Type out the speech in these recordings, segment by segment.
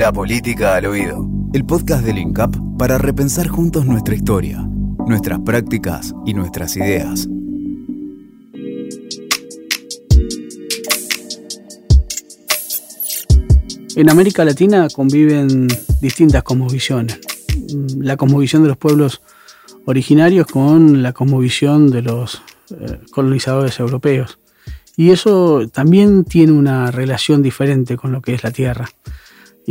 La política al oído. El podcast del INCAP para repensar juntos nuestra historia, nuestras prácticas y nuestras ideas. En América Latina conviven distintas cosmovisiones. La cosmovisión de los pueblos originarios con la cosmovisión de los eh, colonizadores europeos. Y eso también tiene una relación diferente con lo que es la Tierra.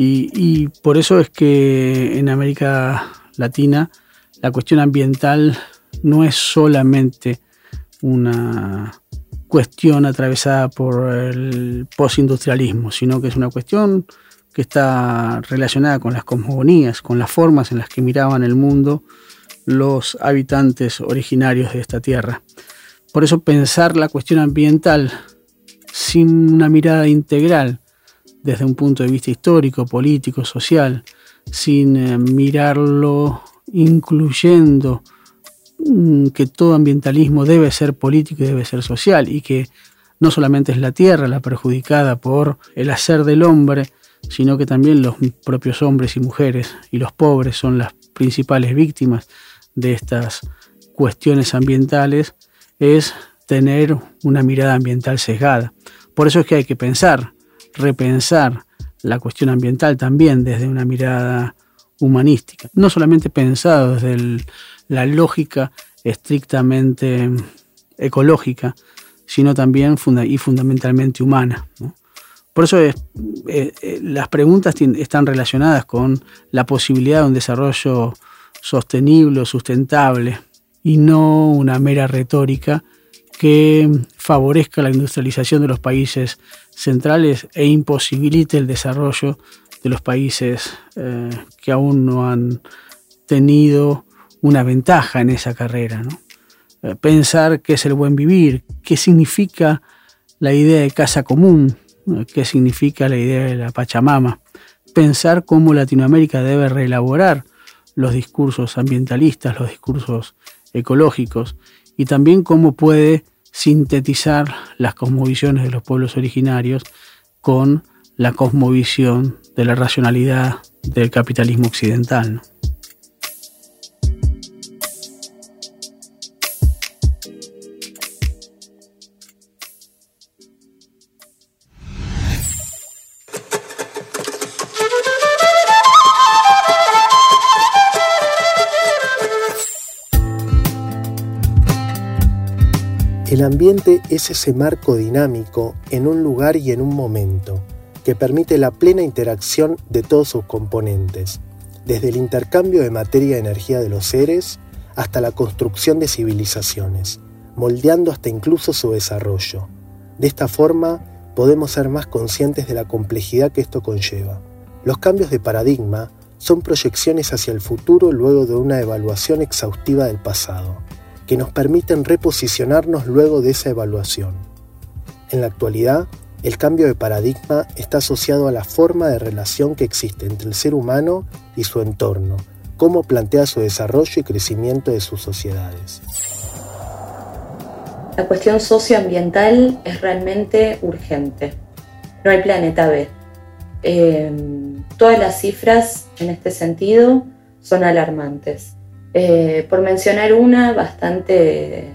Y, por eso es que en América Latina la cuestión ambiental no es solamente una cuestión atravesada por el postindustrialismo, sino que es una cuestión que está relacionada con las cosmogonías, con las formas en las que miraban el mundo los habitantes originarios de esta tierra. Por eso pensar la cuestión ambiental sin una mirada integral desde un punto de vista histórico, político, social, sin eh, mirarlo incluyendo mm, que todo ambientalismo debe ser político y debe ser social y que no solamente es la tierra la perjudicada por el hacer del hombre, sino que también los propios hombres y mujeres y los pobres son las principales víctimas de estas cuestiones ambientales, es tener una mirada ambiental sesgada. Por eso es que hay que pensar, repensar la cuestión ambiental también desde una mirada humanística, no solamente pensado desde la lógica estrictamente ecológica, sino también y fundamentalmente humana. Por eso es, eh, eh, las preguntas están relacionadas con la posibilidad de un desarrollo sostenible sustentable y no una mera retórica que favorezca la industrialización de los países centrales e imposibilite el desarrollo de los países eh, que aún no han tenido una ventaja en esa carrera. Eh, pensar qué es el buen vivir, qué significa la idea de casa común, eh, qué significa la idea de la Pachamama, pensar cómo Latinoamérica debe reelaborar los discursos ambientalistas, los discursos ecológicos y también cómo puede sintetizar las cosmovisiones de los pueblos originarios con la cosmovisión de la racionalidad del capitalismo occidental. El ambiente es ese marco dinámico en un lugar y en un momento, que permite la plena interacción de todos sus componentes, desde el intercambio de materia y energía de los seres hasta la construcción de civilizaciones, moldeando hasta incluso su desarrollo. De esta forma, podemos ser más conscientes de la complejidad que esto conlleva. Los cambios de paradigma son proyecciones hacia el futuro luego de una evaluación exhaustiva del pasado que nos permiten reposicionarnos luego de esa evaluación. En la actualidad, el cambio de paradigma está asociado a la forma de relación que existe entre el ser humano y su entorno, cómo plantea su desarrollo y crecimiento de sus sociedades. La cuestión socioambiental es realmente urgente. No hay planeta B. Eh, todas las cifras en este sentido son alarmantes. Eh, por mencionar una bastante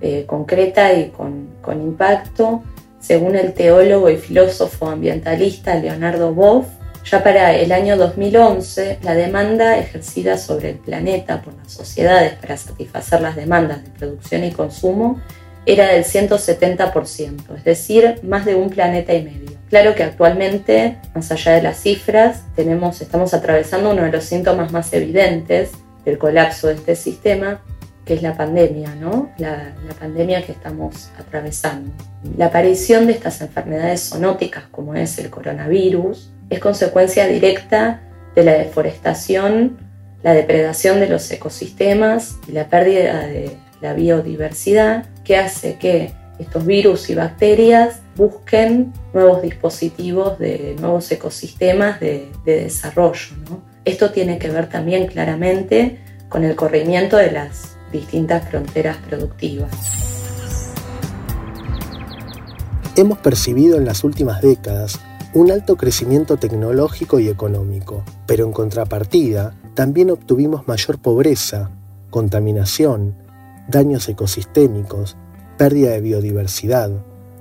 eh, concreta y con, impacto, según el teólogo y filósofo ambientalista Leonardo Boff, ya para el año 2011 la demanda ejercida sobre el planeta por las sociedades para satisfacer las demandas de producción y consumo era del 170%, es decir, más de un planeta y medio. Claro que actualmente, más allá de las cifras, tenemos, estamos atravesando uno de los síntomas más evidentes del colapso de este sistema, que es la pandemia, ¿no? La, pandemia que estamos atravesando. La aparición de estas enfermedades zoonóticas, como es el coronavirus, es consecuencia directa de la deforestación, la depredación de los ecosistemas y la pérdida de la biodiversidad, que hace que estos virus y bacterias busquen nuevos dispositivos de nuevos ecosistemas de, de desarrollo. ¿no? Esto tiene que ver también claramente con el corrimiento de las distintas fronteras productivas. Hemos percibido en las últimas décadas un alto crecimiento tecnológico y económico, pero en contrapartida también obtuvimos mayor pobreza, contaminación, daños ecosistémicos, pérdida de biodiversidad,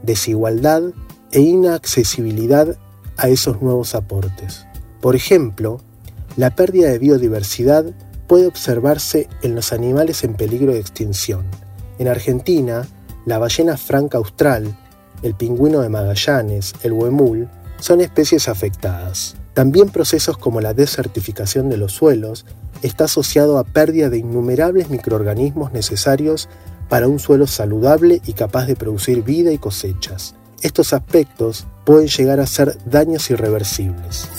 desigualdad e inaccesibilidad a esos nuevos aportes. Por ejemplo, la pérdida de biodiversidad puede observarse en los animales en peligro de extinción. En Argentina, la ballena franca austral, el pingüino de Magallanes, el huemul, son especies afectadas. También procesos como la desertificación de los suelos está asociado a pérdida de innumerables microorganismos necesarios para un suelo saludable y capaz de producir vida y cosechas. Estos aspectos pueden llegar a ser daños irreversibles.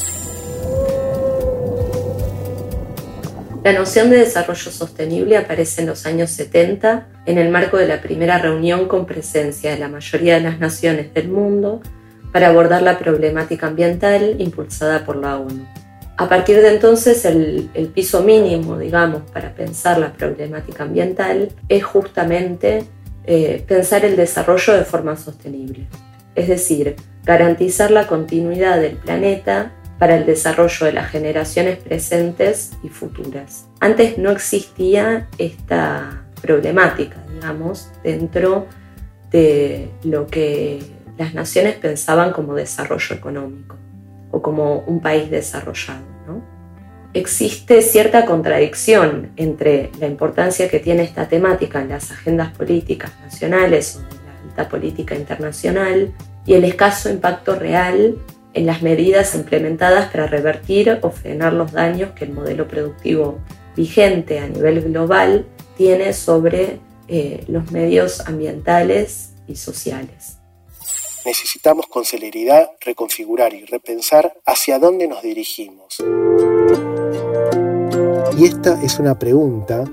La noción de desarrollo sostenible aparece en los años 70 en el marco de la primera reunión con presencia de la mayoría de las naciones del mundo para abordar la problemática ambiental impulsada por la ONU. A partir de entonces, el, piso mínimo, digamos, para pensar la problemática ambiental es justamente eh, pensar el desarrollo de forma sostenible, es decir, garantizar la continuidad del planeta para el desarrollo de las generaciones presentes y futuras. Antes no existía esta problemática, digamos, dentro de lo que las naciones pensaban como desarrollo económico o como un país desarrollado. Existe cierta contradicción entre la importancia que tiene esta temática en las agendas políticas nacionales o de la alta política internacional y el escaso impacto real en las medidas implementadas para revertir o frenar los daños que el modelo productivo vigente a nivel global tiene sobre eh, los medios ambientales y sociales. Necesitamos con celeridad reconfigurar y repensar hacia dónde nos dirigimos. Y esta es una pregunta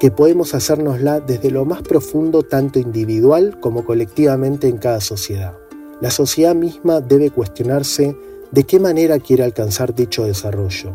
que podemos hacérnosla desde lo más profundo tanto individual como colectivamente en cada sociedad. La sociedad misma debe cuestionarse de qué manera quiere alcanzar dicho desarrollo.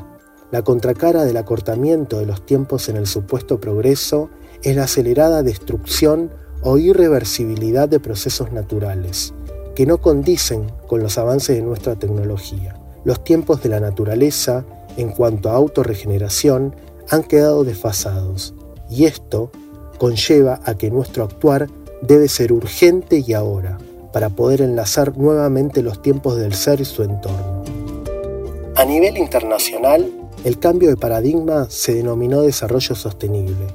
La contracara del acortamiento de los tiempos en el supuesto progreso es la acelerada destrucción o irreversibilidad de procesos naturales, que no condicen con los avances de nuestra tecnología. Los tiempos de la naturaleza, en cuanto a autorregeneración, han quedado desfasados, y esto conlleva a que nuestro actuar debe ser urgente y ahora, para poder enlazar nuevamente los tiempos del ser y su entorno. A nivel internacional, el cambio de paradigma se denominó desarrollo sostenible.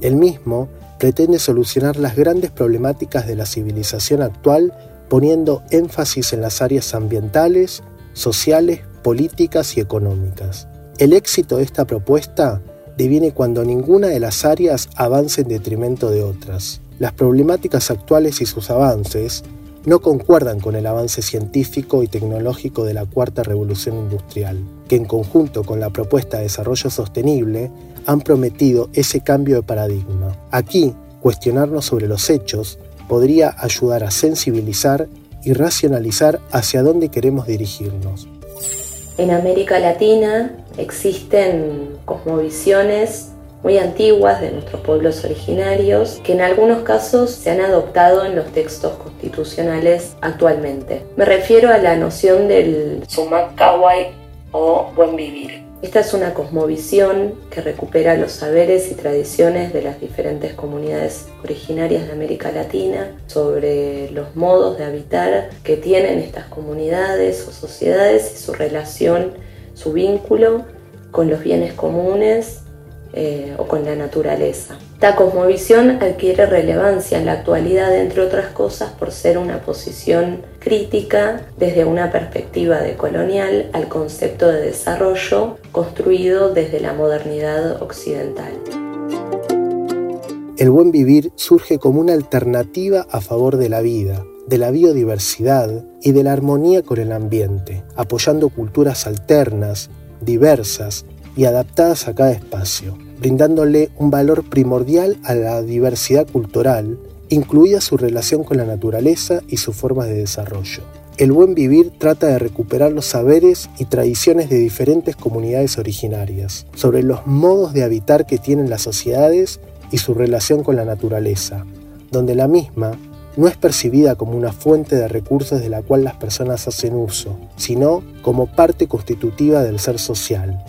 El mismo pretende solucionar las grandes problemáticas de la civilización actual poniendo énfasis en las áreas ambientales, sociales, políticas y económicas. El éxito de esta propuesta deviene cuando ninguna de las áreas avance en detrimento de otras. Las problemáticas actuales y sus avances no concuerdan con el avance científico y tecnológico de la cuarta revolución industrial, que en conjunto con la propuesta de desarrollo sostenible han prometido ese cambio de paradigma. Aquí, cuestionarnos sobre los hechos podría ayudar a sensibilizar y racionalizar hacia dónde queremos dirigirnos. En América Latina existen cosmovisiones muy antiguas de nuestros pueblos originarios que en algunos casos se han adoptado en los textos constitucionales actualmente. Me refiero a la noción del sumak kawai o buen vivir. Esta es una cosmovisión que recupera los saberes y tradiciones de las diferentes comunidades originarias de América Latina sobre los modos de habitar que tienen estas comunidades o sociedades y su relación, su vínculo con los bienes comunes eh, o con la naturaleza. Esta cosmovisión adquiere relevancia en la actualidad, entre otras cosas, por ser una posición crítica desde una perspectiva de colonial al concepto de desarrollo construido desde la modernidad occidental. El buen vivir surge como una alternativa a favor de la vida, de la biodiversidad y de la armonía con el ambiente, apoyando culturas alternas, diversas y adaptadas a cada espacio, brindándole un valor primordial a la diversidad cultural, incluida su relación con la naturaleza y sus formas de desarrollo. El buen vivir trata de recuperar los saberes y tradiciones de diferentes comunidades originarias, sobre los modos de habitar que tienen las sociedades y su relación con la naturaleza, donde la misma no es percibida como una fuente de recursos de la cual las personas hacen uso, sino como parte constitutiva del ser social.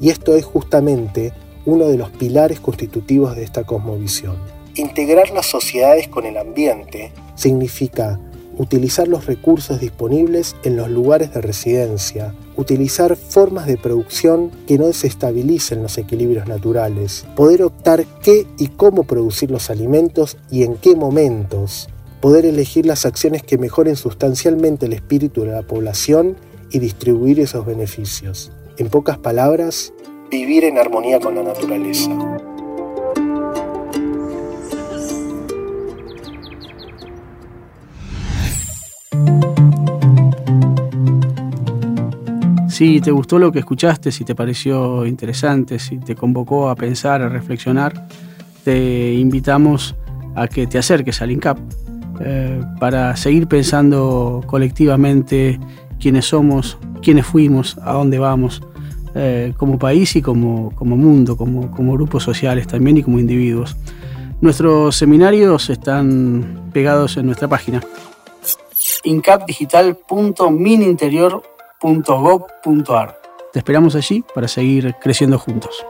Y esto es justamente uno de los pilares constitutivos de esta cosmovisión. Integrar las sociedades con el ambiente significa utilizar los recursos disponibles en los lugares de residencia, utilizar formas de producción que no desestabilicen los equilibrios naturales, poder optar qué y cómo producir los alimentos y en qué momentos, poder elegir las acciones que mejoren sustancialmente el espíritu de la población y distribuir esos beneficios. En pocas palabras, vivir en armonía con la naturaleza. Si te gustó lo que escuchaste, si te pareció interesante, si te convocó a pensar, a reflexionar, te invitamos a que te acerques al INCAP eh, para seguir pensando colectivamente quiénes somos, quiénes fuimos, a dónde vamos, eh, como país y como, como mundo, como, como grupos sociales también y como individuos. Nuestros seminarios están pegados en nuestra página incapdigital.mininterior.gov.ar. Te esperamos allí para seguir creciendo juntos.